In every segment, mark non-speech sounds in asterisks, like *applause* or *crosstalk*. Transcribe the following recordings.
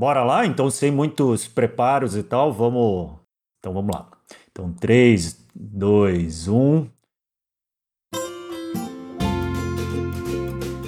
Bora lá? Então, sem muitos preparos e tal, vamos. Então, vamos lá. Então, 3, 2, 1.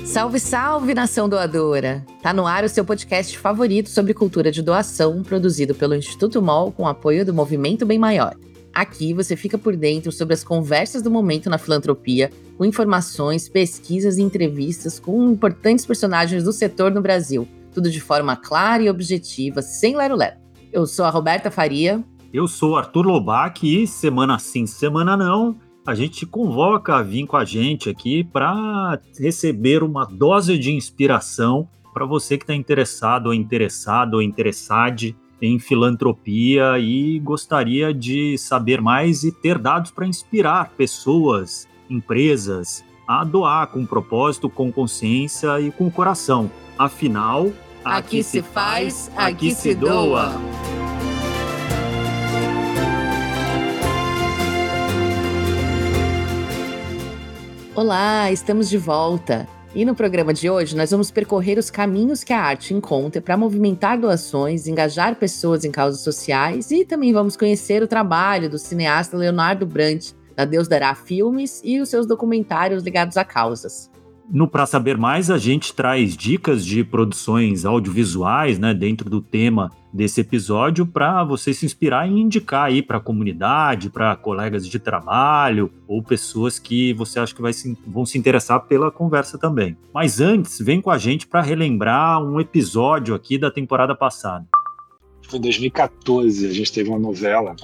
Salve, salve, nação doadora! Tá no ar o seu podcast favorito sobre cultura de doação, produzido pelo Instituto MOL com apoio do Movimento Bem Maior. Aqui você fica por dentro sobre as conversas do momento na filantropia, com informações, pesquisas e entrevistas com importantes personagens do setor no Brasil tudo de forma clara e objetiva, sem lero-lero. Eu sou a Roberta Faria. Eu sou Arthur Lobac e semana sim, semana não, a gente te convoca a vir com a gente aqui para receber uma dose de inspiração para você que está interessado ou interessado ou interessade em filantropia e gostaria de saber mais e ter dados para inspirar pessoas, empresas a doar com propósito, com consciência e com coração. Afinal, aqui se faz, aqui se doa. Olá, estamos de volta. E no programa de hoje, nós vamos percorrer os caminhos que a arte encontra para movimentar doações, engajar pessoas em causas sociais e também vamos conhecer o trabalho do cineasta Leonardo Brandt, Deus Dará Filmes e os seus documentários ligados a causas. No Para Saber Mais, a gente traz dicas de produções audiovisuais, né, dentro do tema desse episódio, para você se inspirar e indicar aí para a comunidade, para colegas de trabalho ou pessoas que você acha que se, vão se interessar pela conversa também. Mas antes, vem com a gente para relembrar um episódio aqui da temporada passada. Foi em 2014, a gente teve uma novela,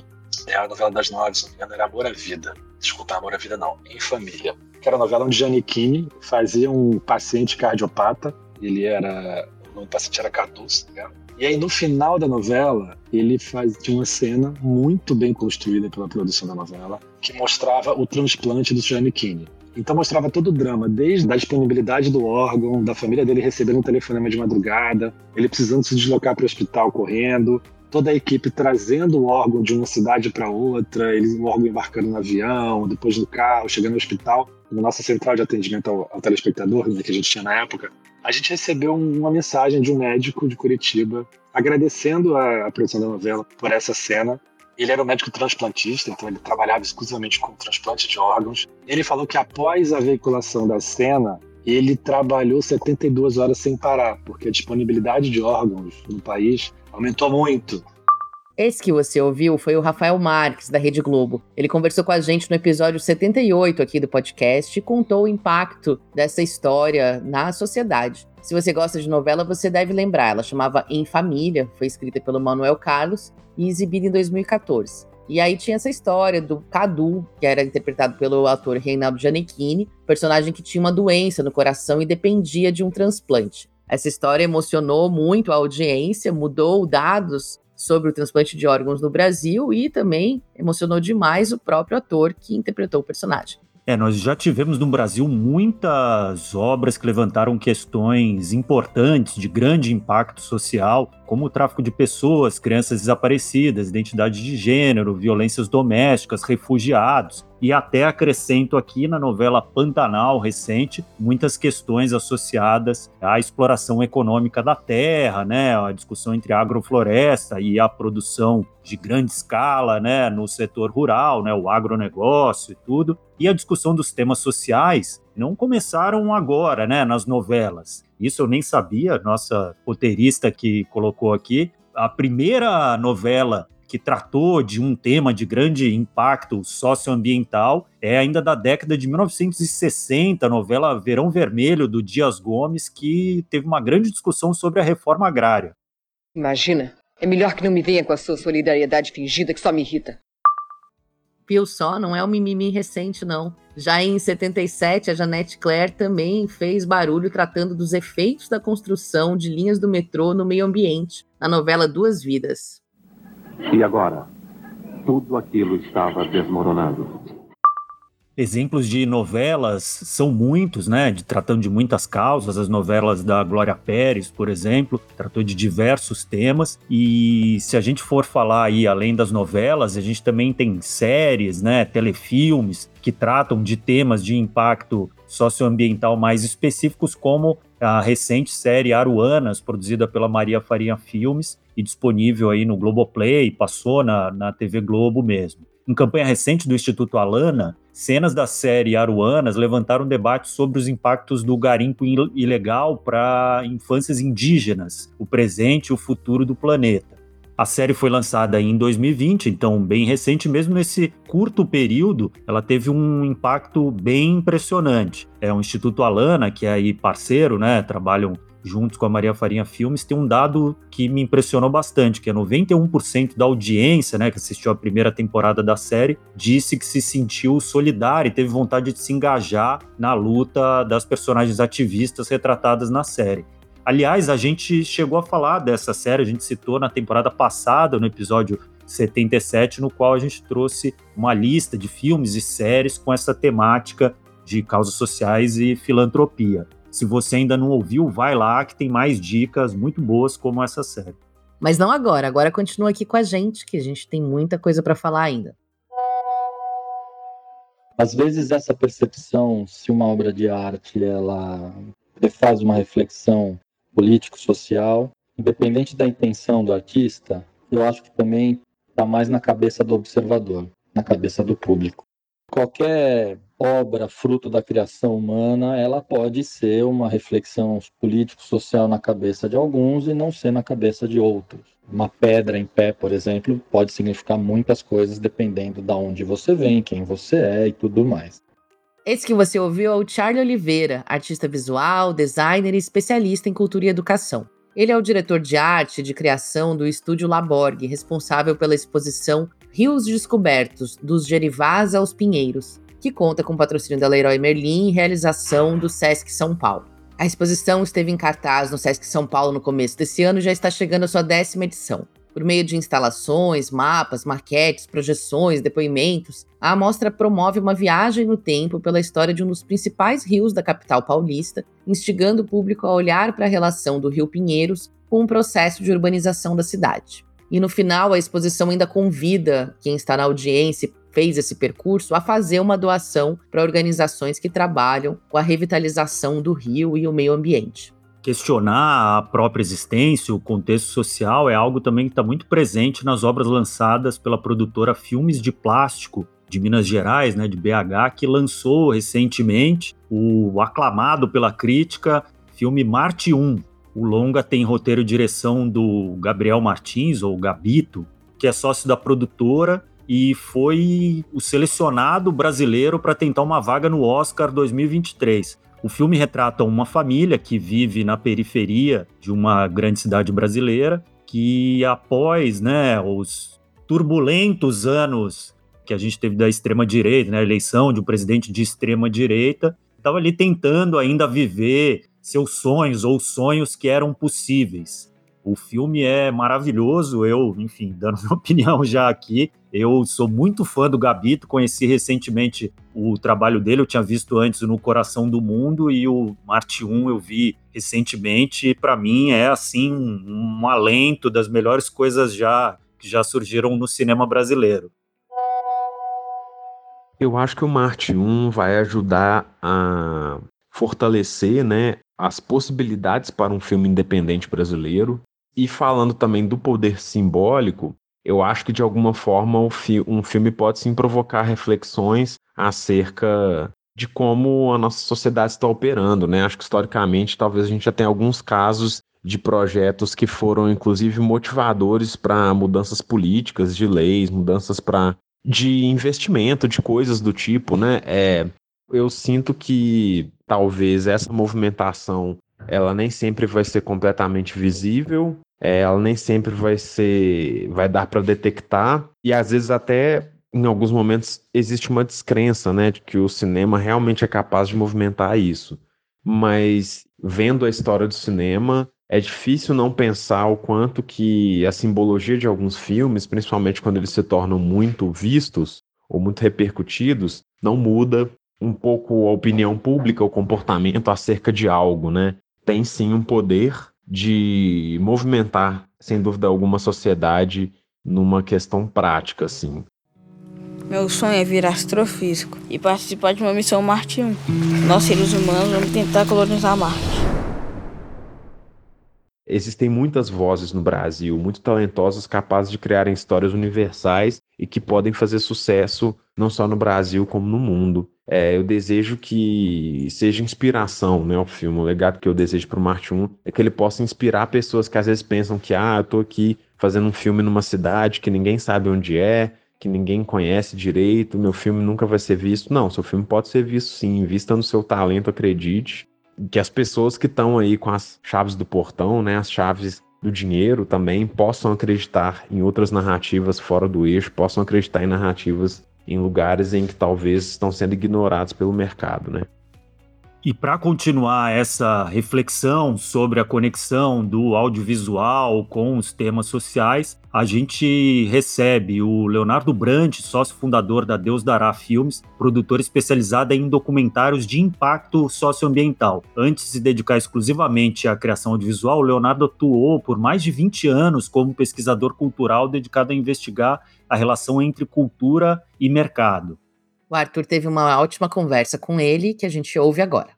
é a novela das nove, se não me engano, era Amor à Vida. Desculpa, Amor à Vida não, Em Família que era a novela onde Giannichini fazia um paciente cardiopata. Ele era. O paciente era Cardoso, tá E aí, no final da novela, ele faz, tinha uma cena muito bem construída pela produção da novela, que mostrava o transplante do Giannichini. Então mostrava todo o drama, desde a disponibilidade do órgão, da família dele recebendo um telefonema de madrugada, ele precisando se deslocar para o hospital correndo, toda a equipe trazendo o órgão de uma cidade para outra, eles, o órgão embarcando no avião, depois no carro, chegando ao hospital na nossa central de atendimento ao, ao telespectador, né, que a gente tinha na época, a gente recebeu uma mensagem de um médico de Curitiba agradecendo a, a produção da novela por essa cena ele era um médico transplantista, então ele trabalhava exclusivamente com transplante de órgãos. Ele falou que após a veiculação da cena, ele trabalhou 72 horas sem parar, porque a disponibilidade de órgãos no país aumentou muito. Esse que você ouviu foi o Rafael Marques, da Rede Globo. Ele conversou com a gente no episódio 78 aqui do podcast e contou o impacto dessa história na sociedade. Se você gosta de novela, você deve lembrar. Ela chamava Em Família, foi escrita pelo Manuel Carlos e exibida em 2014. E aí tinha essa história do Cadu, que era interpretado pelo ator Reinaldo Giannichini, personagem que tinha uma doença no coração e dependia de um transplante. Essa história emocionou muito a audiência, mudou dados sobre o transplante de órgãos no Brasil e também emocionou demais o próprio ator que interpretou o personagem. É, nós já tivemos no Brasil muitas obras que levantaram questões importantes de grande impacto social, como o tráfico de pessoas, crianças desaparecidas, identidade de gênero, violências domésticas, refugiados. E até acrescento aqui na novela Pantanal recente muitas questões associadas à exploração econômica da terra, né, a discussão entre agrofloresta e a produção de grande escala, né, no setor rural, né, o agronegócio e tudo. E a discussão dos temas sociais não começaram agora, né, nas novelas. Isso eu nem sabia, nossa roteirista que colocou aqui. A primeira novela que tratou de um tema de grande impacto socioambiental é ainda da década de 1960, a novela Verão Vermelho, do Dias Gomes, que teve uma grande discussão sobre a reforma agrária. Imagina, é melhor que não me venha com a sua solidariedade fingida que só me irrita. Pio só não é um mimimi recente, não. Já em 77, a Janete Claire também fez barulho tratando dos efeitos da construção de linhas do metrô no meio ambiente, na novela Duas Vidas. E agora? Tudo aquilo estava desmoronando. Exemplos de novelas são muitos, né? De, tratando de muitas causas. As novelas da Glória Pérez, por exemplo, tratou de diversos temas. E se a gente for falar aí além das novelas, a gente também tem séries, né? Telefilmes que tratam de temas de impacto socioambiental mais específicos, como a recente série Aruanas, produzida pela Maria Farinha Filmes e disponível aí no Globoplay, passou na, na TV Globo mesmo. Em campanha recente do Instituto Alana, cenas da série Aruanas levantaram debate sobre os impactos do garimpo ilegal para infâncias indígenas, o presente e o futuro do planeta. A série foi lançada em 2020, então bem recente, mesmo nesse curto período, ela teve um impacto bem impressionante. É o Instituto Alana, que é aí parceiro, né? Trabalham juntos com a Maria Farinha Filmes, tem um dado que me impressionou bastante, que é 91% da audiência, né, que assistiu a primeira temporada da série, disse que se sentiu solidária e teve vontade de se engajar na luta das personagens ativistas retratadas na série. Aliás, a gente chegou a falar dessa série, a gente citou na temporada passada, no episódio 77, no qual a gente trouxe uma lista de filmes e séries com essa temática de causas sociais e filantropia. Se você ainda não ouviu, vai lá que tem mais dicas muito boas como essa série. Mas não agora, agora continua aqui com a gente, que a gente tem muita coisa para falar ainda. Às vezes essa percepção, se uma obra de arte ela faz uma reflexão político-social, independente da intenção do artista, eu acho que também está mais na cabeça do observador, na cabeça do público. Qualquer obra fruto da criação humana, ela pode ser uma reflexão político-social na cabeça de alguns e não ser na cabeça de outros. Uma pedra em pé, por exemplo, pode significar muitas coisas dependendo de onde você vem, quem você é e tudo mais. Esse que você ouviu é o Charlie Oliveira, artista visual, designer e especialista em cultura e educação. Ele é o diretor de arte e de criação do Estúdio Laborg, responsável pela exposição Rios Descobertos, dos Gerivás aos Pinheiros, que conta com patrocínio da Leroy Merlin e realização do Sesc São Paulo. A exposição esteve em cartaz no Sesc São Paulo no começo desse ano e já está chegando à sua décima edição. Por meio de instalações, mapas, maquetes, projeções, depoimentos, a amostra promove uma viagem no tempo pela história de um dos principais rios da capital paulista, instigando o público a olhar para a relação do Rio Pinheiros com o processo de urbanização da cidade. E no final, a exposição ainda convida quem está na audiência e fez esse percurso a fazer uma doação para organizações que trabalham com a revitalização do rio e o meio ambiente questionar a própria existência, o contexto social, é algo também que está muito presente nas obras lançadas pela produtora Filmes de Plástico de Minas Gerais, né, de BH, que lançou recentemente o aclamado pela crítica filme Marte 1. O longa tem roteiro e direção do Gabriel Martins, ou Gabito, que é sócio da produtora e foi o selecionado brasileiro para tentar uma vaga no Oscar 2023. O filme retrata uma família que vive na periferia de uma grande cidade brasileira, que após né, os turbulentos anos que a gente teve da extrema direita, né, a eleição de um presidente de extrema direita, estava ali tentando ainda viver seus sonhos ou sonhos que eram possíveis. O filme é maravilhoso, eu, enfim, dando *laughs* minha opinião já aqui, eu sou muito fã do Gabito, conheci recentemente o trabalho dele, eu tinha visto antes no Coração do Mundo e o Marte 1 eu vi recentemente, e para mim é assim um, alento das melhores coisas já que já surgiram no cinema brasileiro. Eu acho que o Marte 1 vai ajudar a fortalecer, né, as possibilidades para um filme independente brasileiro. E falando também do poder simbólico, eu acho que de alguma forma um filme pode sim provocar reflexões acerca de como a nossa sociedade está operando, né? Acho que historicamente talvez a gente já tenha alguns casos de projetos que foram inclusive motivadores para mudanças políticas, de leis, mudanças para de investimento, de coisas do tipo, né? É, eu sinto que talvez essa movimentação ela nem sempre vai ser completamente visível, é, ela nem sempre vai ser, vai dar para detectar e às vezes até em alguns momentos existe uma descrença, né, de que o cinema realmente é capaz de movimentar isso. Mas vendo a história do cinema, é difícil não pensar o quanto que a simbologia de alguns filmes, principalmente quando eles se tornam muito vistos ou muito repercutidos, não muda um pouco a opinião pública, o comportamento acerca de algo, né? Tem sim um poder de movimentar, sem dúvida alguma, a sociedade numa questão prática, assim. Meu sonho é virar astrofísico e participar de uma missão Marte 1. Nós, seres humanos, vamos tentar colonizar Marte. Existem muitas vozes no Brasil, muito talentosas, capazes de criarem histórias universais e que podem fazer sucesso não só no Brasil como no mundo. É, eu desejo que seja inspiração, né, o filme. O legado que eu desejo para o Marte 1 é que ele possa inspirar pessoas que às vezes pensam que, ah, eu tô aqui fazendo um filme numa cidade que ninguém sabe onde é, que ninguém conhece direito, meu filme nunca vai ser visto. Não, seu filme pode ser visto sim, vista no seu talento, acredite. Que as pessoas que estão aí com as chaves do portão, né, as chaves do dinheiro também, possam acreditar em outras narrativas fora do eixo, possam acreditar em narrativas em lugares em que talvez estão sendo ignorados pelo mercado, né? E para continuar essa reflexão sobre a conexão do audiovisual com os temas sociais, a gente recebe o Leonardo Brandt, sócio fundador da Deus Dará Filmes, produtor especializado em documentários de impacto socioambiental. Antes de se dedicar exclusivamente à criação audiovisual, Leonardo atuou por mais de 20 anos como pesquisador cultural dedicado a investigar a relação entre cultura e mercado. O Arthur teve uma ótima conversa com ele que a gente ouve agora.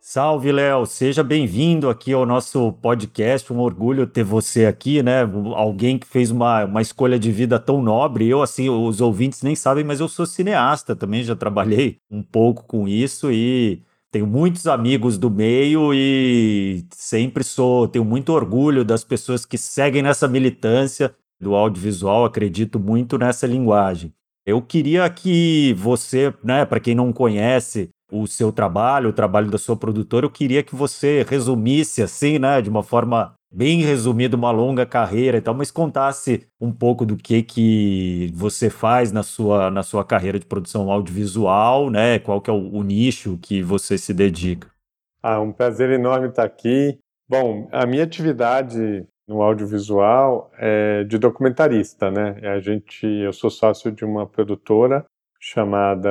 Salve, Léo! Seja bem-vindo aqui ao nosso podcast. Um orgulho ter você aqui, né? Alguém que fez uma, uma escolha de vida tão nobre. Eu, assim, os ouvintes nem sabem, mas eu sou cineasta também, já trabalhei um pouco com isso e tenho muitos amigos do meio e sempre sou, tenho muito orgulho das pessoas que seguem nessa militância do audiovisual, acredito muito nessa linguagem. Eu queria que você, né, para quem não conhece, o seu trabalho, o trabalho da sua produtora, eu queria que você resumisse assim, né, de uma forma bem resumida, uma longa carreira e tal, mas contasse um pouco do que que você faz na sua, na sua carreira de produção audiovisual, né, qual que é o, o nicho que você se dedica. Ah, um prazer enorme estar aqui. Bom, a minha atividade no audiovisual é de documentarista, né? A gente, eu sou sócio de uma produtora chamada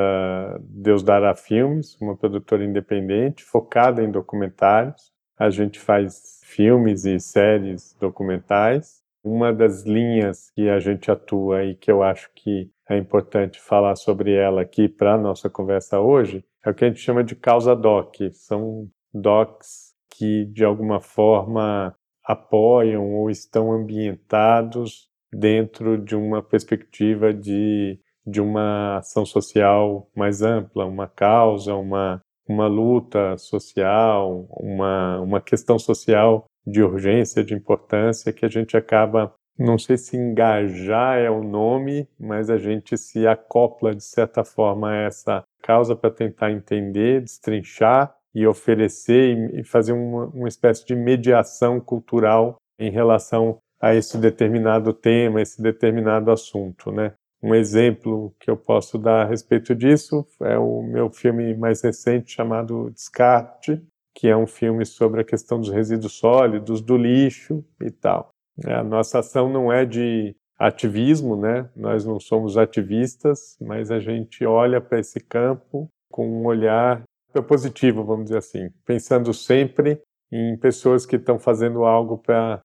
Deus Dará Filmes, uma produtora independente focada em documentários. A gente faz filmes e séries documentais. Uma das linhas que a gente atua e que eu acho que é importante falar sobre ela aqui para a nossa conversa hoje é o que a gente chama de causa doc. São docs que, de alguma forma, apoiam ou estão ambientados dentro de uma perspectiva de de uma ação social mais ampla, uma causa, uma, uma luta social, uma, uma questão social de urgência, de importância, que a gente acaba, não sei se engajar é o nome, mas a gente se acopla de certa forma a essa causa para tentar entender, destrinchar e oferecer e fazer uma, uma espécie de mediação cultural em relação a esse determinado tema, esse determinado assunto, né? Um exemplo que eu posso dar a respeito disso é o meu filme mais recente chamado Descarte, que é um filme sobre a questão dos resíduos sólidos, do lixo e tal. É, a nossa ação não é de ativismo, né? Nós não somos ativistas, mas a gente olha para esse campo com um olhar positivo, vamos dizer assim, pensando sempre em pessoas que estão fazendo algo para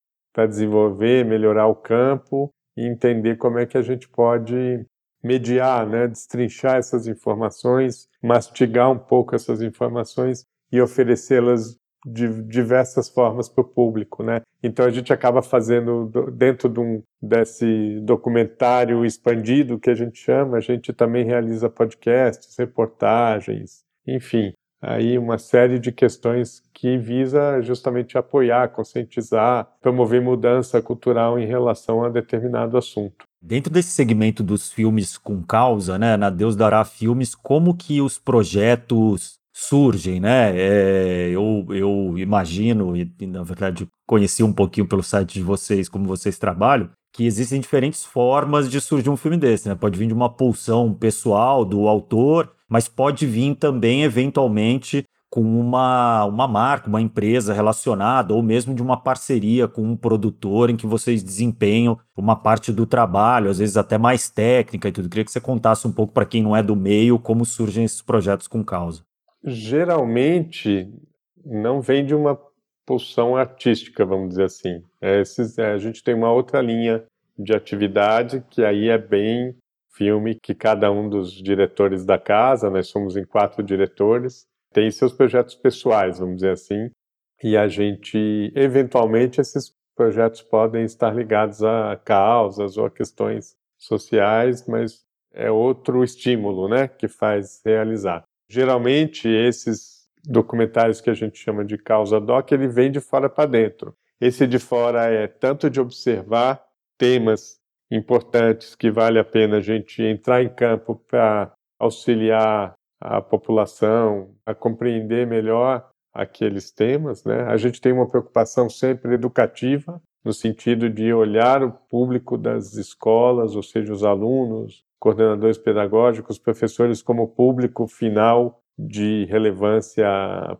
desenvolver, melhorar o campo e entender como é que a gente pode mediar, né, destrinchar essas informações, mastigar um pouco essas informações e oferecê-las de diversas formas para o público, né? Então a gente acaba fazendo dentro de um, desse documentário expandido que a gente chama, a gente também realiza podcasts, reportagens, enfim, aí uma série de questões que visa justamente apoiar, conscientizar, promover mudança cultural em relação a determinado assunto. Dentro desse segmento dos filmes com causa, né, na Deus dará filmes, como que os projetos surgem, né? É, eu, eu imagino, e na verdade conheci um pouquinho pelo site de vocês, como vocês trabalham, que existem diferentes formas de surgir um filme desse, né? Pode vir de uma pulsão pessoal do autor, mas pode vir também, eventualmente, com uma, uma marca, uma empresa relacionada, ou mesmo de uma parceria com um produtor em que vocês desempenham uma parte do trabalho, às vezes até mais técnica e tudo. Queria que você contasse um pouco para quem não é do meio como surgem esses projetos com causa. Geralmente não vem de uma pulsão artística, vamos dizer assim. É, esses, é, a gente tem uma outra linha de atividade que aí é bem filme que cada um dos diretores da casa, nós somos em quatro diretores, tem seus projetos pessoais, vamos dizer assim, e a gente, eventualmente, esses projetos podem estar ligados a causas ou a questões sociais, mas é outro estímulo, né, que faz realizar. Geralmente, esses documentários que a gente chama de causa doc, ele vem de fora para dentro. Esse de fora é tanto de observar temas importantes que vale a pena a gente entrar em campo para auxiliar a população a compreender melhor aqueles temas, né? A gente tem uma preocupação sempre educativa no sentido de olhar o público das escolas, ou seja, os alunos, coordenadores pedagógicos, professores como público final de relevância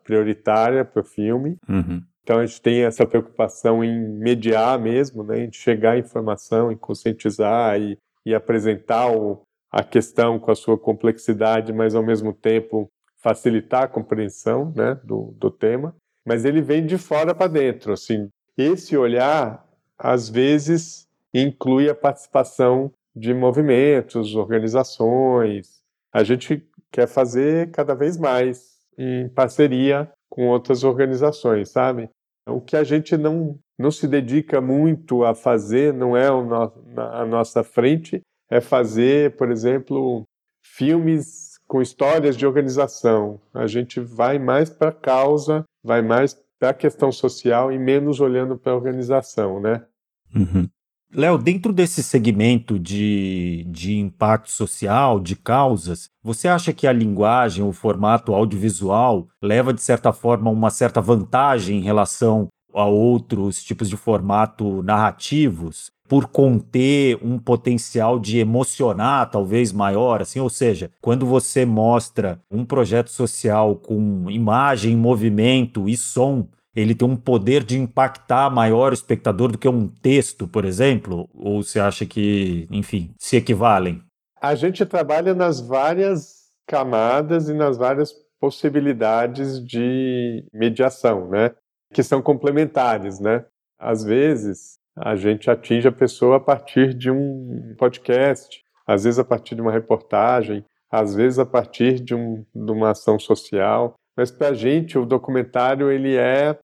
prioritária para o filme. Uhum. Então a gente tem essa preocupação em mediar mesmo, né, em chegar à informação, em conscientizar e, e apresentar o, a questão com a sua complexidade, mas ao mesmo tempo facilitar a compreensão né, do, do tema. Mas ele vem de fora para dentro, assim. Esse olhar às vezes inclui a participação de movimentos, organizações. A gente quer fazer cada vez mais em parceria com outras organizações, sabe? O que a gente não, não se dedica muito a fazer, não é no, a nossa frente, é fazer, por exemplo, filmes com histórias de organização. A gente vai mais para a causa, vai mais para a questão social e menos olhando para a organização, né? Uhum. Léo, dentro desse segmento de, de impacto social, de causas, você acha que a linguagem, o formato audiovisual, leva, de certa forma, uma certa vantagem em relação a outros tipos de formato narrativos? por conter um potencial de emocionar talvez maior, assim, ou seja, quando você mostra um projeto social com imagem, movimento e som, ele tem um poder de impactar maior o espectador do que um texto, por exemplo? Ou você acha que, enfim, se equivalem? A gente trabalha nas várias camadas e nas várias possibilidades de mediação, né? Que são complementares, né? Às vezes, a gente atinge a pessoa a partir de um podcast, às vezes a partir de uma reportagem, às vezes a partir de, um, de uma ação social. Mas para a gente, o documentário ele é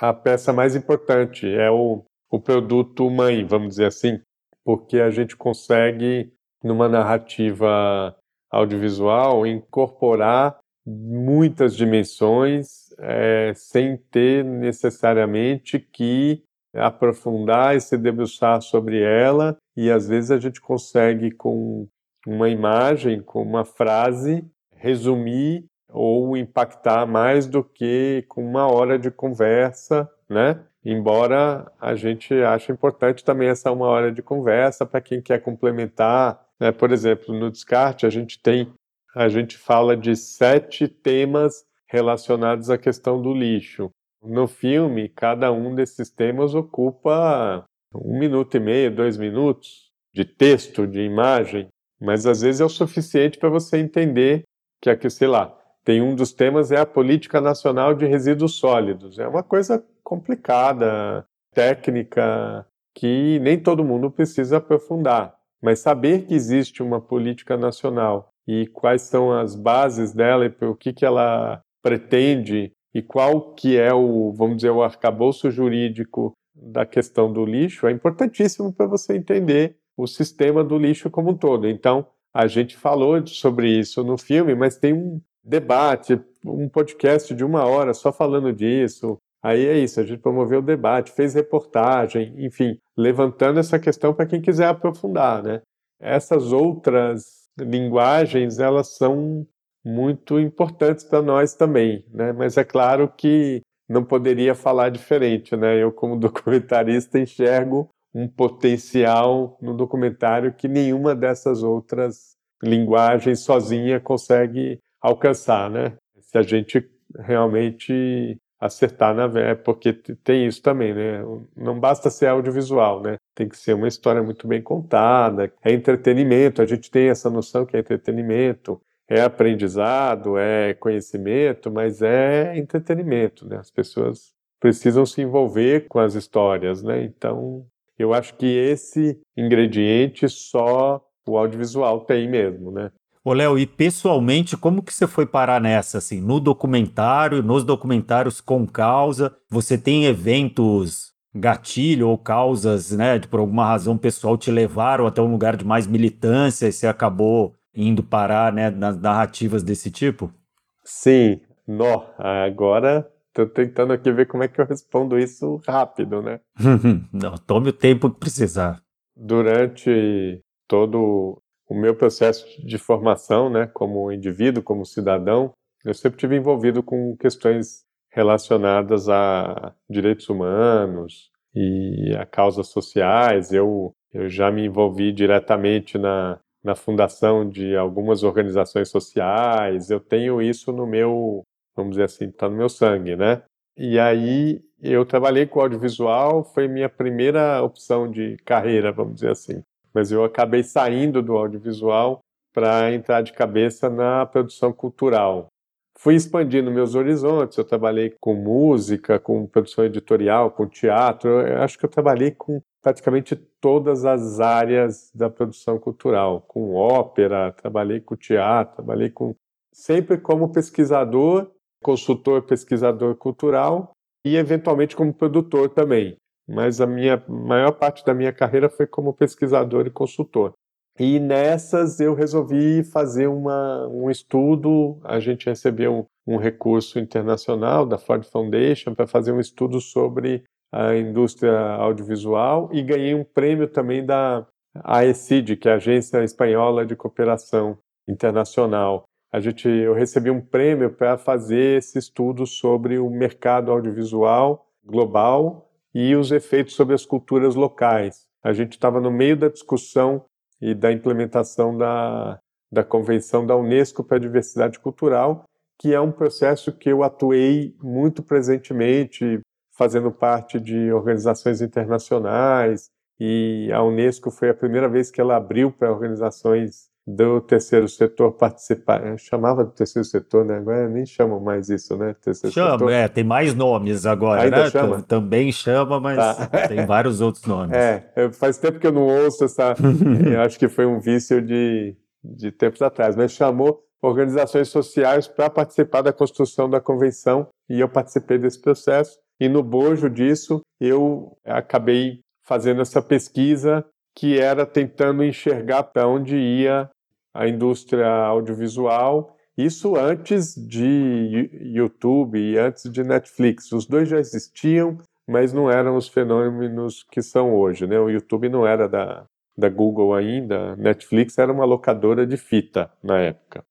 a peça mais importante, é o, o produto mãe, vamos dizer assim, porque a gente consegue, numa narrativa audiovisual, incorporar muitas dimensões é, sem ter necessariamente que aprofundar e se debruçar sobre ela, e às vezes a gente consegue, com uma imagem, com uma frase, resumir ou impactar mais do que com uma hora de conversa, né? Embora a gente ache importante também essa uma hora de conversa para quem quer complementar, né? Por exemplo, no descarte a gente tem, a gente fala de sete temas relacionados à questão do lixo. No filme, cada um desses temas ocupa um minuto e meio, dois minutos de texto, de imagem, mas às vezes é o suficiente para você entender que aqui, sei lá, tem um dos temas é a política nacional de resíduos sólidos. É uma coisa complicada, técnica, que nem todo mundo precisa aprofundar. Mas saber que existe uma política nacional e quais são as bases dela e o que, que ela pretende e qual que é o, vamos dizer, o arcabouço jurídico da questão do lixo é importantíssimo para você entender o sistema do lixo como um todo. Então, a gente falou sobre isso no filme, mas tem um, debate, um podcast de uma hora só falando disso. Aí é isso, a gente promoveu o debate, fez reportagem, enfim, levantando essa questão para quem quiser aprofundar, né? Essas outras linguagens, elas são muito importantes para nós também, né? Mas é claro que não poderia falar diferente, né? Eu como *laughs* documentarista enxergo um potencial no documentário que nenhuma dessas outras linguagens sozinha consegue alcançar, né? Se a gente realmente acertar na é porque tem isso também, né? Não basta ser audiovisual, né? Tem que ser uma história muito bem contada, é entretenimento, a gente tem essa noção que é entretenimento, é aprendizado, é conhecimento, mas é entretenimento, né? As pessoas precisam se envolver com as histórias, né? Então, eu acho que esse ingrediente só o audiovisual tem mesmo, né? Ô, Léo, e pessoalmente, como que você foi parar nessa, assim, no documentário, nos documentários com causa? Você tem eventos gatilho ou causas, né, de por alguma razão pessoal te levaram até um lugar de mais militância e você acabou indo parar, né, nas narrativas desse tipo? Sim, nó, agora tô tentando aqui ver como é que eu respondo isso rápido, né? *laughs* Não, tome o tempo que precisar. Durante todo o meu processo de formação, né, como indivíduo, como cidadão, eu sempre tive envolvido com questões relacionadas a direitos humanos e a causas sociais. Eu, eu já me envolvi diretamente na, na fundação de algumas organizações sociais. Eu tenho isso no meu, vamos dizer assim, está no meu sangue, né? E aí eu trabalhei com audiovisual, foi minha primeira opção de carreira, vamos dizer assim mas eu acabei saindo do audiovisual para entrar de cabeça na produção cultural. Fui expandindo meus horizontes, eu trabalhei com música, com produção editorial, com teatro, eu acho que eu trabalhei com praticamente todas as áreas da produção cultural, com ópera, trabalhei com teatro, trabalhei com sempre como pesquisador, consultor, pesquisador cultural e eventualmente como produtor também mas a minha maior parte da minha carreira foi como pesquisador e consultor. E nessas eu resolvi fazer uma, um estudo, a gente recebeu um, um recurso internacional da Ford Foundation para fazer um estudo sobre a indústria audiovisual e ganhei um prêmio também da AECID, que é a Agência Espanhola de Cooperação Internacional. A gente, eu recebi um prêmio para fazer esse estudo sobre o mercado audiovisual global e os efeitos sobre as culturas locais. A gente estava no meio da discussão e da implementação da, da Convenção da Unesco para a Diversidade Cultural, que é um processo que eu atuei muito presentemente, fazendo parte de organizações internacionais, e a Unesco foi a primeira vez que ela abriu para organizações do terceiro setor participar. Chamava do terceiro setor, né? Agora nem chamam mais isso, né? Terceiro chama, setor. é, tem mais nomes agora, Ainda né? Chama? Também chama, mas tá. *laughs* tem vários outros nomes. É, faz tempo que eu não ouço essa. *laughs* eu acho que foi um vício de, de tempos atrás, mas chamou organizações sociais para participar da construção da convenção e eu participei desse processo. E no bojo disso, eu acabei fazendo essa pesquisa que era tentando enxergar para onde ia a indústria audiovisual, isso antes de YouTube e antes de Netflix. Os dois já existiam, mas não eram os fenômenos que são hoje. Né? O YouTube não era da, da Google ainda, Netflix era uma locadora de fita na época.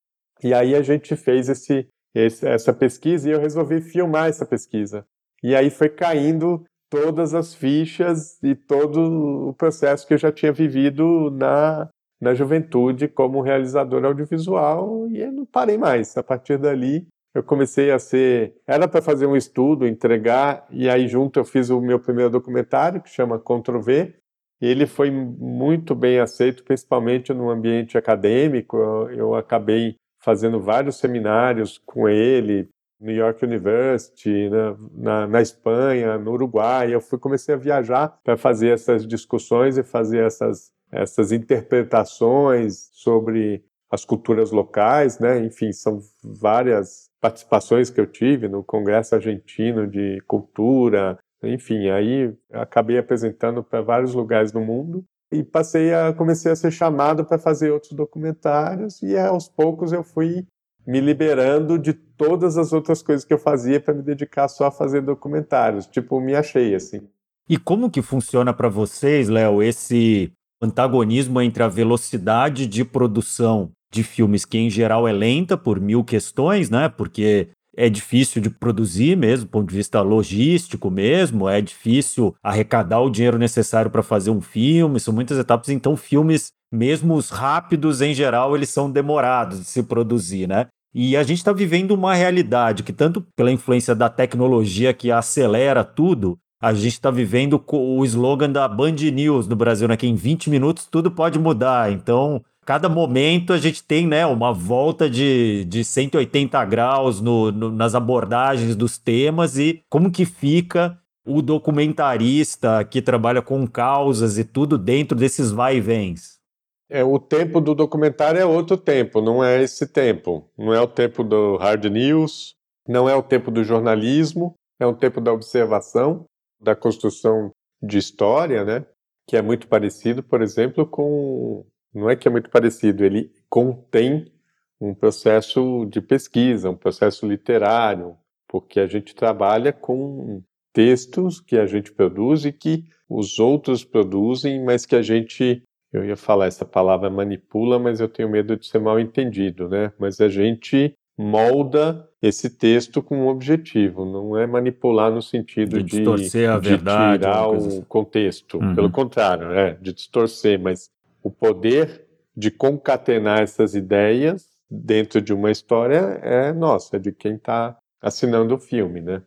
E aí a gente fez esse, esse, essa pesquisa e eu resolvi filmar essa pesquisa. E aí foi caindo todas as fichas e todo o processo que eu já tinha vivido na, na juventude como realizador audiovisual e eu não parei mais. A partir dali, eu comecei a ser. Era para fazer um estudo, entregar, e aí junto eu fiz o meu primeiro documentário, que chama Ctrl-V. Ele foi muito bem aceito, principalmente no ambiente acadêmico. Eu acabei fazendo vários seminários com ele, New York University, na, na, na, Espanha, no Uruguai. Eu fui comecei a viajar para fazer essas discussões e fazer essas, essas interpretações sobre as culturas locais, né? Enfim, são várias participações que eu tive no Congresso Argentino de Cultura. Enfim, aí acabei apresentando para vários lugares do mundo e passei a comecei a ser chamado para fazer outros documentários e aos poucos eu fui me liberando de todas as outras coisas que eu fazia para me dedicar só a fazer documentários. Tipo, me achei assim. E como que funciona para vocês, Léo, esse antagonismo entre a velocidade de produção de filmes que em geral é lenta por mil questões, né? Porque é difícil de produzir mesmo, do ponto de vista logístico mesmo, é difícil arrecadar o dinheiro necessário para fazer um filme, são muitas etapas, então filmes, mesmo os rápidos em geral, eles são demorados de se produzir, né? E a gente está vivendo uma realidade que, tanto pela influência da tecnologia que acelera tudo, a gente está vivendo o slogan da Band News no Brasil, né? Que em 20 minutos tudo pode mudar. Então, cada momento a gente tem né, uma volta de, de 180 graus no, no, nas abordagens dos temas e como que fica o documentarista que trabalha com causas e tudo dentro desses vai e vens. É, o tempo do documentário é outro tempo, não é esse tempo. Não é o tempo do hard news, não é o tempo do jornalismo, é o tempo da observação, da construção de história, né? Que é muito parecido, por exemplo, com. Não é que é muito parecido, ele contém um processo de pesquisa, um processo literário, porque a gente trabalha com textos que a gente produz e que os outros produzem, mas que a gente eu ia falar essa palavra manipula, mas eu tenho medo de ser mal entendido, né? Mas a gente molda esse texto com um objetivo, não é manipular no sentido de, distorcer a de verdade, tirar o assim. contexto. Uhum. Pelo contrário, é de distorcer, mas o poder de concatenar essas ideias dentro de uma história é nossa, é de quem está assinando o filme, né?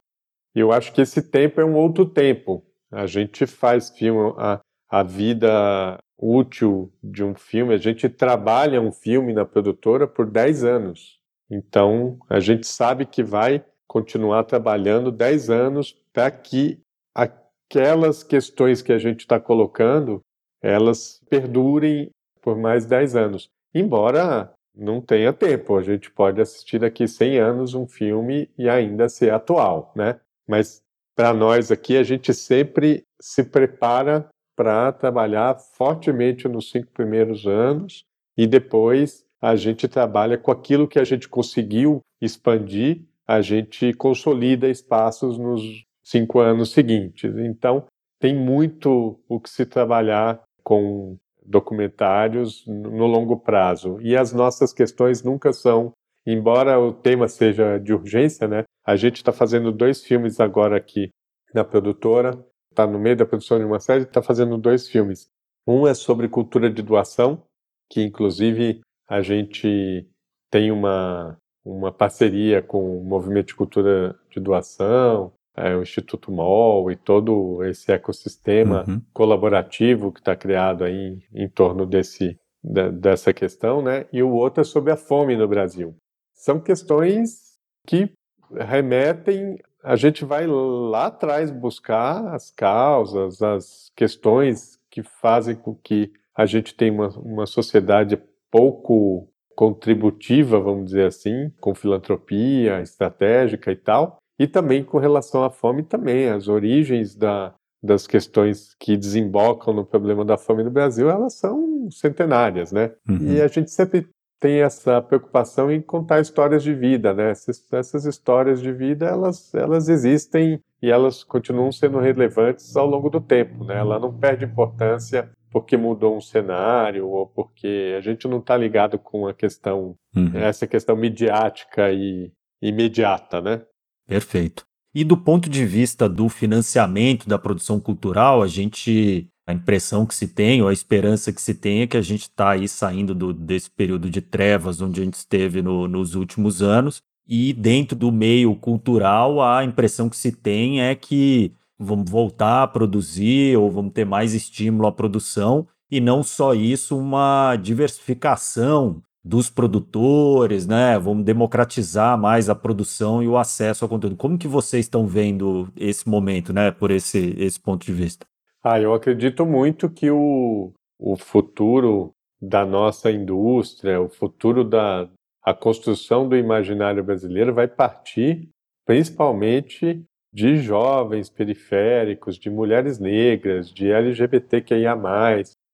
Eu acho que esse tempo é um outro tempo. A gente faz filme, a, a vida útil de um filme, a gente trabalha um filme na produtora por 10 anos. Então, a gente sabe que vai continuar trabalhando 10 anos para que aquelas questões que a gente está colocando, elas perdurem por mais 10 anos. Embora não tenha tempo, a gente pode assistir daqui 100 anos um filme e ainda ser atual, né? Mas para nós aqui, a gente sempre se prepara para trabalhar fortemente nos cinco primeiros anos e depois a gente trabalha com aquilo que a gente conseguiu expandir, a gente consolida espaços nos cinco anos seguintes. Então, tem muito o que se trabalhar com documentários no longo prazo. E as nossas questões nunca são, embora o tema seja de urgência, né? A gente está fazendo dois filmes agora aqui na produtora, está no meio da produção de uma série, está fazendo dois filmes. Um é sobre cultura de doação, que inclusive a gente tem uma, uma parceria com o Movimento de Cultura de Doação, é, o Instituto MOL e todo esse ecossistema Uhum. colaborativo que está criado aí em, em torno desse, dessa questão, né? E o outro é sobre a fome no Brasil. São questões que remetem, a gente vai lá atrás buscar as causas, as questões que fazem com que a gente tenha uma, uma sociedade pouco contributiva, vamos dizer assim, com filantropia estratégica e tal, e também com relação à fome também, as origens da, das questões que desembocam no problema da fome no Brasil, elas são centenárias, né? Uhum. E a gente sempre tem essa preocupação em contar histórias de vida, né? Essas, essas histórias de vida, elas, elas existem e elas continuam sendo relevantes ao longo do tempo, né? Ela não perde importância porque mudou um cenário ou porque a gente não está ligado com a questão, Uhum. essa questão midiática e imediata, né? Perfeito. E do ponto de vista do financiamento da produção cultural, a gente. A impressão que se tem, ou a esperança que se tem, é que a gente está aí saindo do- desse período de trevas onde a gente esteve no- nos últimos anos. E dentro do meio cultural, a impressão que se tem é que vamos voltar a produzir ou vamos ter mais estímulo à produção. E não só isso, uma diversificação dos produtores, né? Vamos democratizar mais a produção e o acesso ao conteúdo. Como que vocês estão vendo esse momento, né? Por esse, esse ponto de vista? Ah, eu acredito muito que o, o futuro da nossa indústria, o futuro da a construção do imaginário brasileiro vai partir principalmente de jovens periféricos, de mulheres negras, de LGBTQIA+,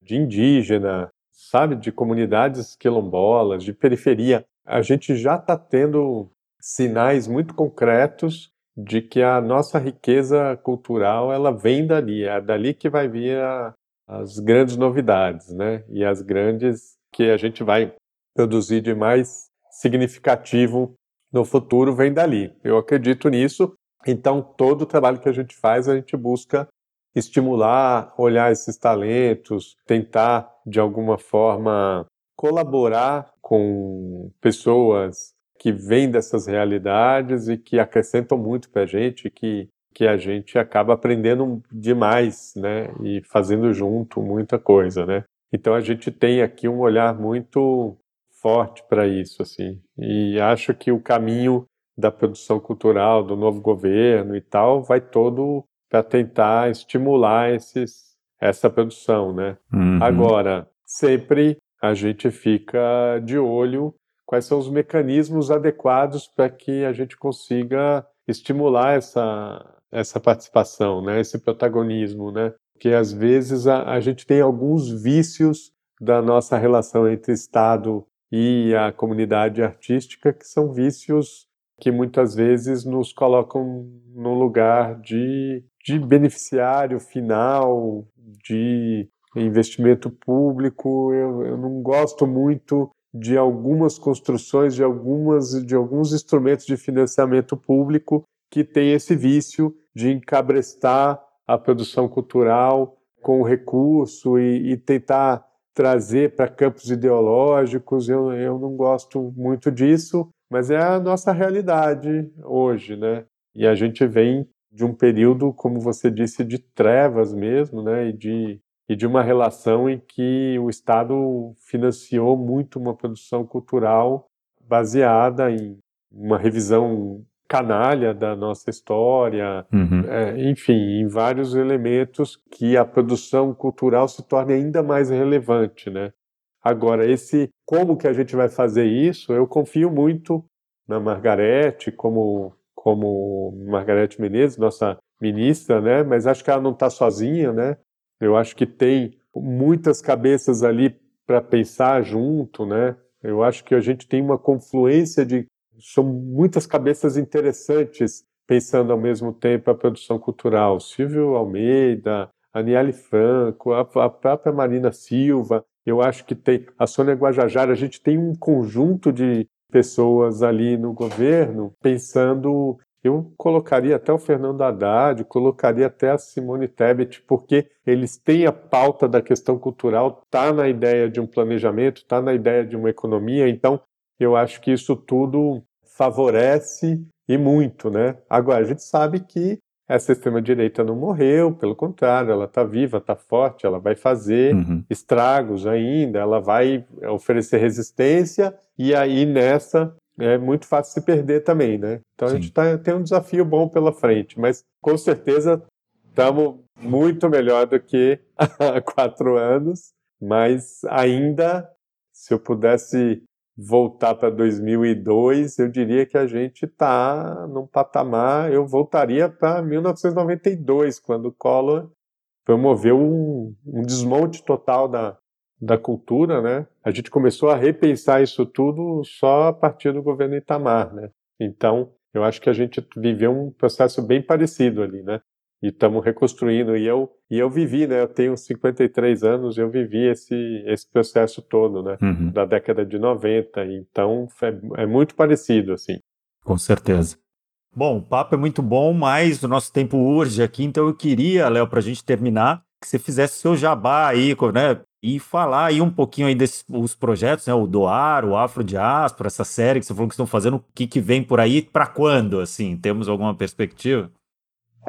de indígena, sabe, de comunidades quilombolas, de periferia. A gente já está tendo sinais muito concretos de que a nossa riqueza cultural ela vem dali, é dali que vai vir a, as grandes novidades, né? E as grandes que a gente vai produzir de mais significativo no futuro vem dali. Eu acredito nisso. Então todo o trabalho que a gente faz a gente busca estimular, olhar esses talentos, tentar de alguma forma colaborar com pessoas que vêm dessas realidades e que acrescentam muito para a gente, que que a gente acaba aprendendo demais, né, e fazendo junto muita coisa, né. Então a gente tem aqui um olhar muito forte para isso, assim, e acho que o caminho da produção cultural do novo governo e tal vai todo para tentar estimular esses essa produção, né. Uhum. Agora sempre a gente fica de olho quais são os mecanismos adequados para que a gente consiga estimular essa, essa participação, né, esse protagonismo, né? Porque às vezes a, a gente tem alguns vícios da nossa relação entre Estado e a comunidade artística que são vícios que muitas vezes nos colocam no lugar de, de beneficiário final, de investimento público. Eu, eu não gosto muito de algumas construções, de, algumas, de alguns instrumentos de financiamento público que tem esse vício de encabrestar a produção cultural com recurso e, e tentar trazer para campos ideológicos. Eu, eu não gosto muito disso, mas é a nossa realidade hoje, né? E a gente vem de um período, como você disse, de trevas mesmo, né? E de, e de uma relação em que o Estado financiou muito uma produção cultural baseada em uma revisão canalha da nossa história, uhum. é, enfim, em vários elementos que a produção cultural se torne ainda mais relevante, né? Agora, esse como que a gente vai fazer isso, eu confio muito na Margarete, como, como Margarete Menezes, nossa ministra, né? Mas acho que ela não está sozinha, né? Eu acho que tem muitas cabeças ali para pensar junto, né? Eu acho que a gente tem uma confluência de são muitas cabeças interessantes pensando ao mesmo tempo a produção cultural. Silvio Almeida, Aniele Franco, a, a própria Marina Silva, eu acho que tem a Sônia Guajajara, a gente tem um conjunto de pessoas ali no governo pensando eu colocaria até o Fernando Haddad, colocaria até a Simone Tebet, porque eles têm a pauta da questão cultural, está na ideia de um planejamento, está na ideia de uma economia, então eu acho que isso tudo favorece e muito, né? Agora, a gente sabe que essa extrema-direita não morreu, pelo contrário, ela está viva, está forte, ela vai fazer uhum. estragos ainda, ela vai oferecer resistência, e aí nessa é muito fácil se perder também, né? Então Sim. a gente tá, tem um desafio bom pela frente, mas com certeza estamos muito melhor do que *laughs* há quatro anos, mas ainda, se eu pudesse voltar para 2002, eu diria que a gente está num patamar. Eu voltaria para 1992, quando o Collor promoveu um, um, desmonte total da, da cultura, né? A gente começou a repensar isso tudo só a partir do governo Itamar, né? Então, eu acho que a gente viveu um processo bem parecido ali, né? E estamos reconstruindo. E eu, e eu vivi, né? Eu tenho 53 anos, eu vivi esse, esse processo todo, né? Uhum. Da década de 90. Então é, é muito parecido, assim. Com certeza. Bom, o papo é muito bom, mas o nosso tempo urge aqui, então eu queria, Léo, para a gente terminar, que você fizesse seu jabá aí, né? E falar aí um pouquinho aí desses os projetos, né? O Doar, o Afro Diáspora, essa série que você falou que estão fazendo, o que, que vem por aí, para quando, assim? Temos alguma perspectiva?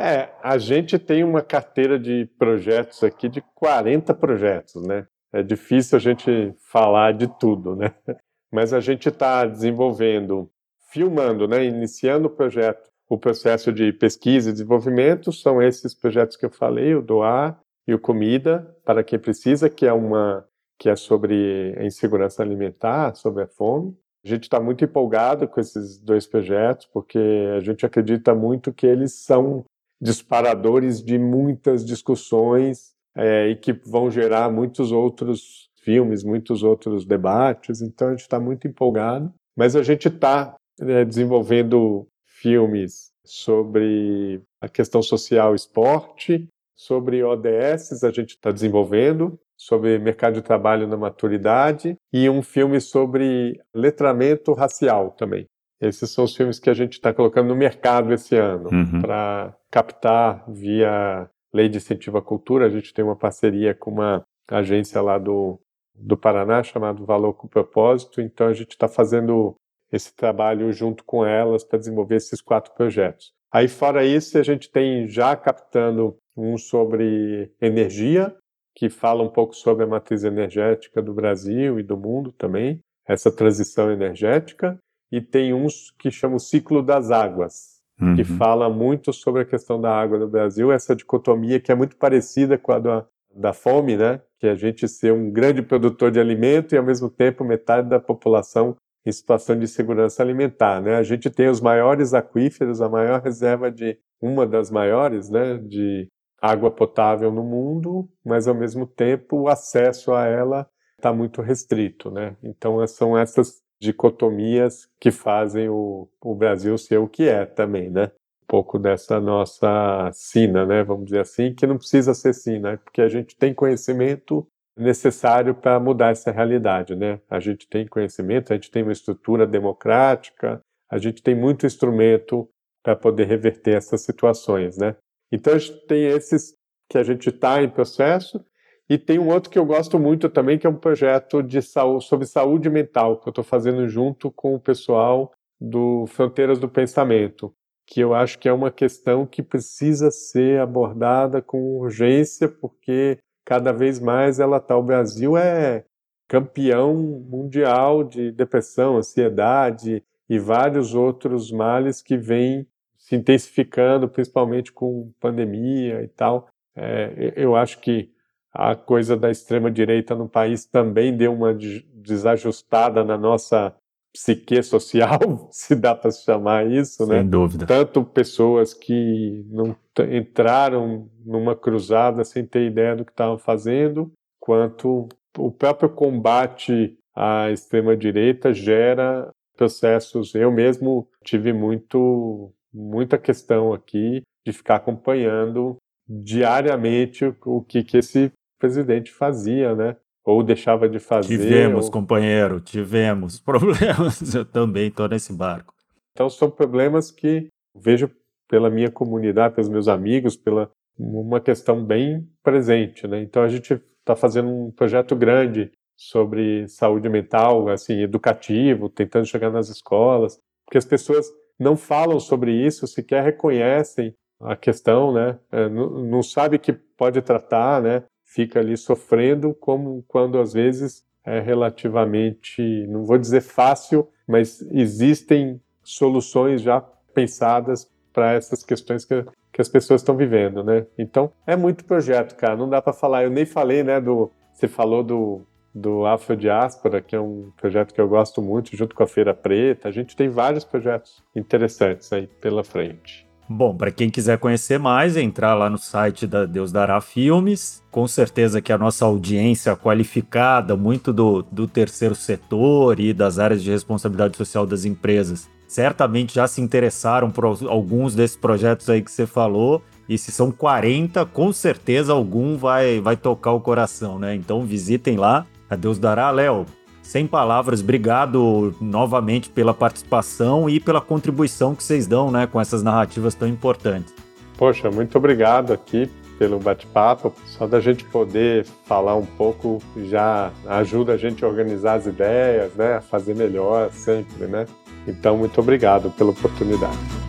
É, a gente tem uma carteira de projetos aqui de 40 projetos, né? É difícil a gente falar de tudo, né? *laughs* Mas a gente está desenvolvendo, filmando, né? Iniciando o projeto, o processo de pesquisa e desenvolvimento são esses projetos que eu falei, o Doar e o Comida para quem precisa, que é uma que é sobre a insegurança alimentar, sobre a fome. A gente está muito empolgado com esses dois projetos, porque a gente acredita muito que eles são disparadores de muitas discussões é, e que vão gerar muitos outros filmes, muitos outros debates. Então a gente está muito empolgado. Mas a gente está é, desenvolvendo filmes sobre a questão social esporte, sobre ODS, a gente está desenvolvendo, sobre mercado de trabalho na maturidade, e um filme sobre letramento racial também. Esses são os filmes que a gente está colocando no mercado esse ano uhum. para captar via lei de incentivo à cultura. A gente tem uma parceria com uma agência lá do, do Paraná chamada Valor com Propósito. Então a gente está fazendo esse trabalho junto com elas para desenvolver esses quatro projetos. Aí fora isso a gente tem já captando um sobre energia que fala um pouco sobre a matriz energética do Brasil e do mundo também, essa transição energética e tem uns que chamam o ciclo das águas, uhum. que fala muito sobre a questão da água no Brasil, essa dicotomia que é muito parecida com a da, da fome, né? Que é a gente ser um grande produtor de alimento e ao mesmo tempo metade da população em situação de segurança alimentar, né? A gente tem os maiores aquíferos, a maior reserva de uma das maiores, né, de água potável no mundo, mas ao mesmo tempo o acesso a ela está muito restrito, né? Então são essas dicotomias que fazem o, o Brasil ser o que é também, né? Um pouco dessa nossa sina, né? Vamos dizer assim, que não precisa ser sina, porque a gente tem conhecimento necessário para mudar essa realidade, né? A gente tem conhecimento, a gente tem uma estrutura democrática, a gente tem muito instrumento para poder reverter essas situações, né? Então a gente tem esses que a gente está em processo e tem um outro que eu gosto muito também, que é um projeto de saúde, sobre saúde mental, que eu estou fazendo junto com o pessoal do Fronteiras do Pensamento, que eu acho que é uma questão que precisa ser abordada com urgência, porque cada vez mais ela está. O Brasil é campeão mundial de depressão, ansiedade e vários outros males que vêm se intensificando, principalmente com pandemia e tal. É, eu acho que a coisa da extrema-direita no país também deu uma desajustada na nossa psique social, *laughs* se dá para chamar isso, Sem né? dúvida. Tanto pessoas que não entraram numa cruzada sem ter ideia do que estavam fazendo, quanto o próprio combate à extrema direita gera processos. Eu mesmo tive muito muita questão aqui de ficar acompanhando diariamente o que, que esse presidente fazia, né? Ou deixava de fazer. Tivemos, ou... companheiro, tivemos *laughs* problemas. Eu também estou nesse barco. Então são problemas que vejo pela minha comunidade, pelos meus amigos, pela uma questão bem presente, né? Então a gente está fazendo um projeto grande sobre saúde mental, assim, educativo, tentando chegar nas escolas, porque as pessoas não falam sobre isso, sequer reconhecem a questão, né? É, não, não sabe que pode tratar, né? Fica ali sofrendo, como quando às vezes é relativamente, não vou dizer fácil, mas existem soluções já pensadas para essas questões que, que as pessoas estão vivendo, né? Então é muito projeto, cara. Não dá para falar. Eu nem falei, né? Do você falou do do Afrodiáspora, que é um projeto que eu gosto muito, junto com a Feira Preta. A gente tem vários projetos interessantes aí pela frente. Bom, para quem quiser conhecer mais, é entrar lá no site da Deus Dará Filmes. Com certeza que a nossa audiência qualificada, muito do, do terceiro setor e das áreas de responsabilidade social das empresas, certamente já se interessaram por alguns desses projetos aí que você falou. E se são 40, com certeza algum vai, vai tocar o coração, né? Então visitem lá. A Deus dará, Léo. Sem palavras, obrigado novamente pela participação e pela contribuição que vocês dão né, com essas narrativas tão importantes. Poxa, muito obrigado aqui pelo bate-papo. Só da gente poder falar um pouco já ajuda a gente a organizar as ideias, né, a fazer melhor sempre, né? Então, muito obrigado pela oportunidade.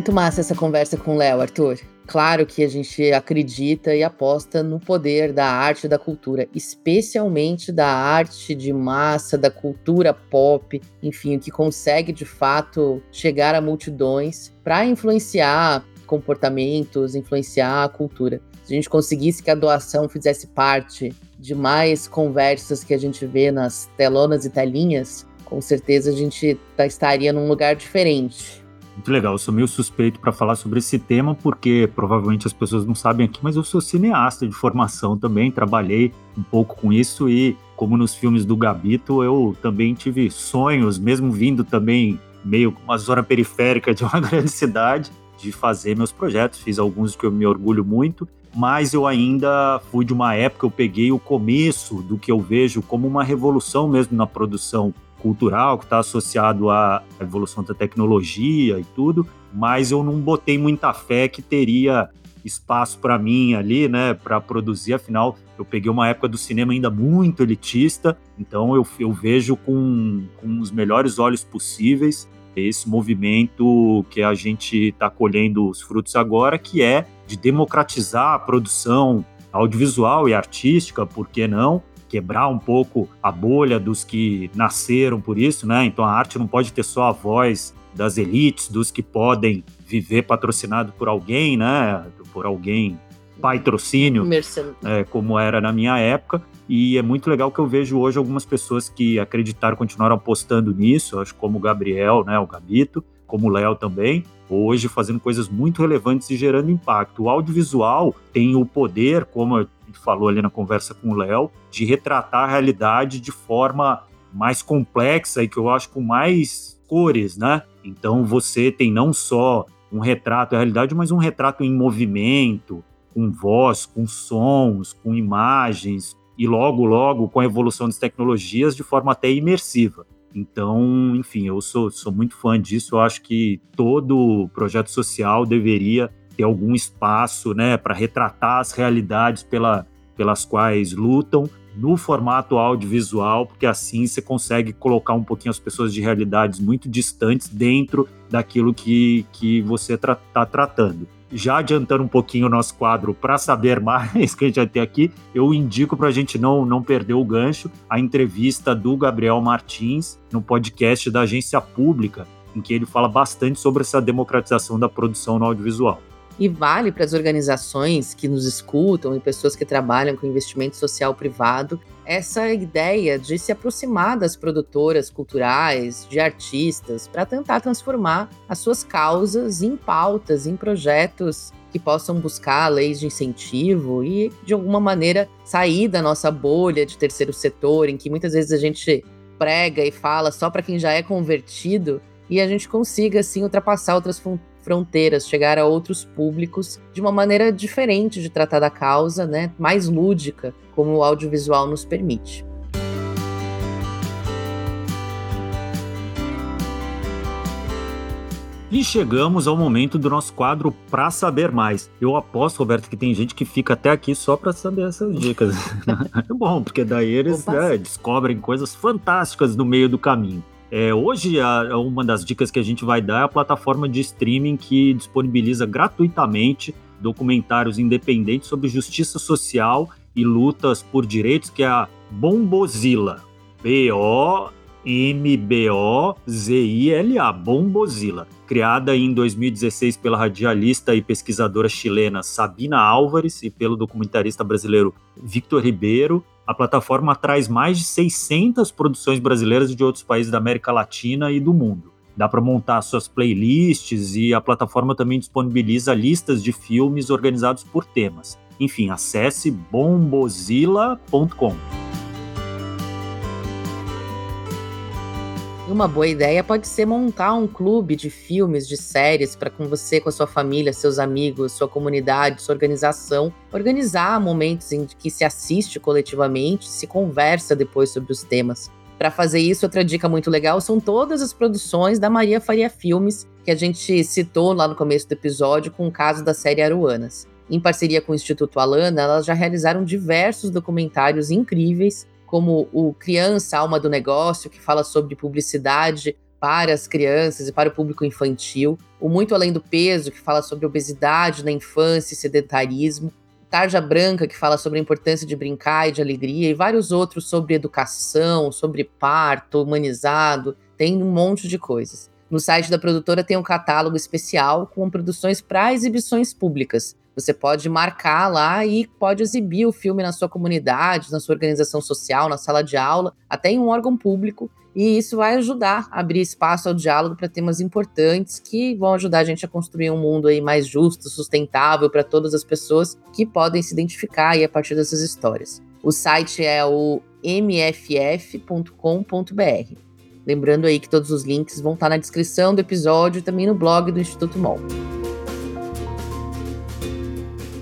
Muito massa essa conversa com o Léo, Arthur. Claro que a gente acredita e aposta no poder da arte e da cultura, especialmente da arte de massa, da cultura pop, enfim, o que consegue de fato chegar a multidões para influenciar comportamentos, influenciar a cultura. Se a gente conseguisse que a doação fizesse parte de mais conversas que a gente vê nas telonas e telinhas, com certeza a gente tá, estaria num lugar diferente muito legal. Eu sou meio suspeito para falar sobre esse tema, porque provavelmente as pessoas não sabem aqui, mas eu sou cineasta de formação também, trabalhei um pouco com isso e, como nos filmes do Gabito, eu também tive sonhos, mesmo vindo também meio uma zona periférica de uma *laughs* grande cidade, de fazer meus projetos. Fiz alguns que eu me orgulho muito, mas eu ainda fui de uma época, eu peguei o começo do que eu vejo como uma revolução mesmo na produção cultural que está associado à evolução da tecnologia e tudo, mas eu não botei muita fé que teria espaço para mim ali, né, para produzir. Afinal, eu peguei uma época do cinema ainda muito elitista, então eu, eu vejo com, com os melhores olhos possíveis esse movimento que a gente está colhendo os frutos agora, que é de democratizar a produção audiovisual e artística, por que não? Quebrar um pouco a bolha dos que nasceram por isso, né? Então a arte não pode ter só a voz das elites, dos que podem viver patrocinado por alguém, né? Por alguém patrocínio, é, como era na minha época. E é muito legal que eu vejo hoje algumas pessoas que acreditaram, continuaram apostando nisso, acho como o Gabriel, né, o Gabito, como o Léo também, hoje fazendo coisas muito relevantes e gerando impacto. O audiovisual tem o poder, como a gente falou ali na conversa com o Léo, de retratar a realidade de forma mais complexa e que eu acho com mais cores, né? Então você tem não só um retrato da realidade, mas um retrato em movimento, com voz, com sons, com imagens, e logo, logo, com a evolução das tecnologias, de forma até imersiva. Então, enfim, eu sou, sou muito fã disso. Eu acho que todo projeto social deveria ter algum espaço né, para retratar as realidades pela, pelas quais lutam no formato audiovisual, porque assim você consegue colocar um pouquinho as pessoas de realidades muito distantes dentro daquilo que, que você está tra tá tratando já adiantando um pouquinho o nosso quadro para saber *laughs* mais que a gente vai ter aqui, eu indico para a gente não, não perder o gancho a entrevista do Gabriel Martins no podcast da Agência Pública, em que ele fala bastante sobre essa democratização da produção no audiovisual. E vale para as organizações que nos escutam e pessoas que trabalham com investimento social privado essa ideia de se aproximar das produtoras culturais, de artistas, para tentar transformar as suas causas em pautas, em projetos que possam buscar leis de incentivo e, de alguma maneira, sair da nossa bolha de terceiro setor, em que muitas vezes a gente prega e fala só para quem já é convertido e a gente consiga, assim, ultrapassar outras fronteiras, chegar a outros públicos de uma maneira diferente de tratar da causa, né, mais lúdica, como o audiovisual nos permite. E chegamos ao momento do nosso quadro Pra Saber Mais. Eu aposto, Roberto, que tem gente que fica até aqui só para saber essas dicas. *laughs* é bom, porque daí eles né, descobrem coisas fantásticas no meio do caminho. É, hoje, a, uma das dicas que a gente vai dar é a plataforma de streaming que disponibiliza gratuitamente documentários independentes sobre justiça social e lutas por direitos, que é a Bombozilla. B-O-M-B-O-Z-I-L-A. Criada em 2016 pela radialista e pesquisadora chilena Sabina Álvares e pelo documentarista brasileiro Victor Ribeiro, a plataforma traz mais de 600 produções brasileiras de outros países da América Latina e do mundo. Dá para montar suas playlists e a plataforma também disponibiliza listas de filmes organizados por temas. Enfim, acesse bombozilla.com. Uma boa ideia pode ser montar um clube de filmes, de séries, para com você, com a sua família, seus amigos, sua comunidade, sua organização, organizar momentos em que se assiste coletivamente, se conversa depois sobre os temas. Para fazer isso, outra dica muito legal são todas as produções da Maria Faria Filmes, que a gente citou lá no começo do episódio com o caso da série Aruanas. Em parceria com o Instituto Alana, elas já realizaram diversos documentários incríveis como o Criança Alma do Negócio, que fala sobre publicidade para as crianças e para o público infantil, o Muito Além do Peso, que fala sobre obesidade na infância e sedentarismo, Tarja Branca, que fala sobre a importância de brincar e de alegria, e vários outros sobre educação, sobre parto humanizado, tem um monte de coisas. No site da produtora tem um catálogo especial com produções para exibições públicas. Você pode marcar lá e pode exibir o filme na sua comunidade, na sua organização social, na sala de aula, até em um órgão público. E isso vai ajudar a abrir espaço ao diálogo para temas importantes que vão ajudar a gente a construir um mundo aí mais justo, sustentável para todas as pessoas que podem se identificar aí a partir dessas histórias. O site é o mff.com.br. Lembrando aí que todos os links vão estar na descrição do episódio e também no blog do Instituto MOL.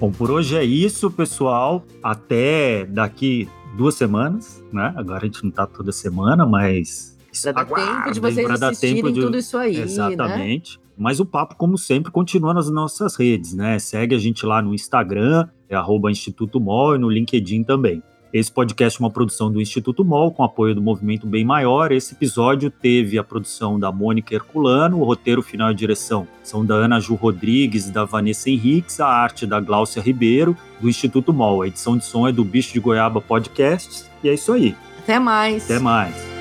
Bom, por hoje é isso, pessoal. Até daqui duas semanas, né? Agora a gente não tá toda semana, mas. Pra dar tempo de vocês assistirem de... tudo isso aí. Né? Exatamente. Né? Mas o papo, como sempre, continua nas nossas redes, né? Segue a gente lá no Instagram, é arroba Instituto Mol, e no LinkedIn também. Esse podcast é uma produção do Instituto MOL, com apoio do Movimento Bem Maior. Esse episódio teve a produção da Mônica Herculano, o roteiro final e direção são da Ana Ju Rodrigues e da Vanessa Henriques, a arte da Gláucia Ribeiro, do Instituto MOL. A edição de som é do Bicho de Goiaba Podcasts. E é isso aí. Até mais. Até mais.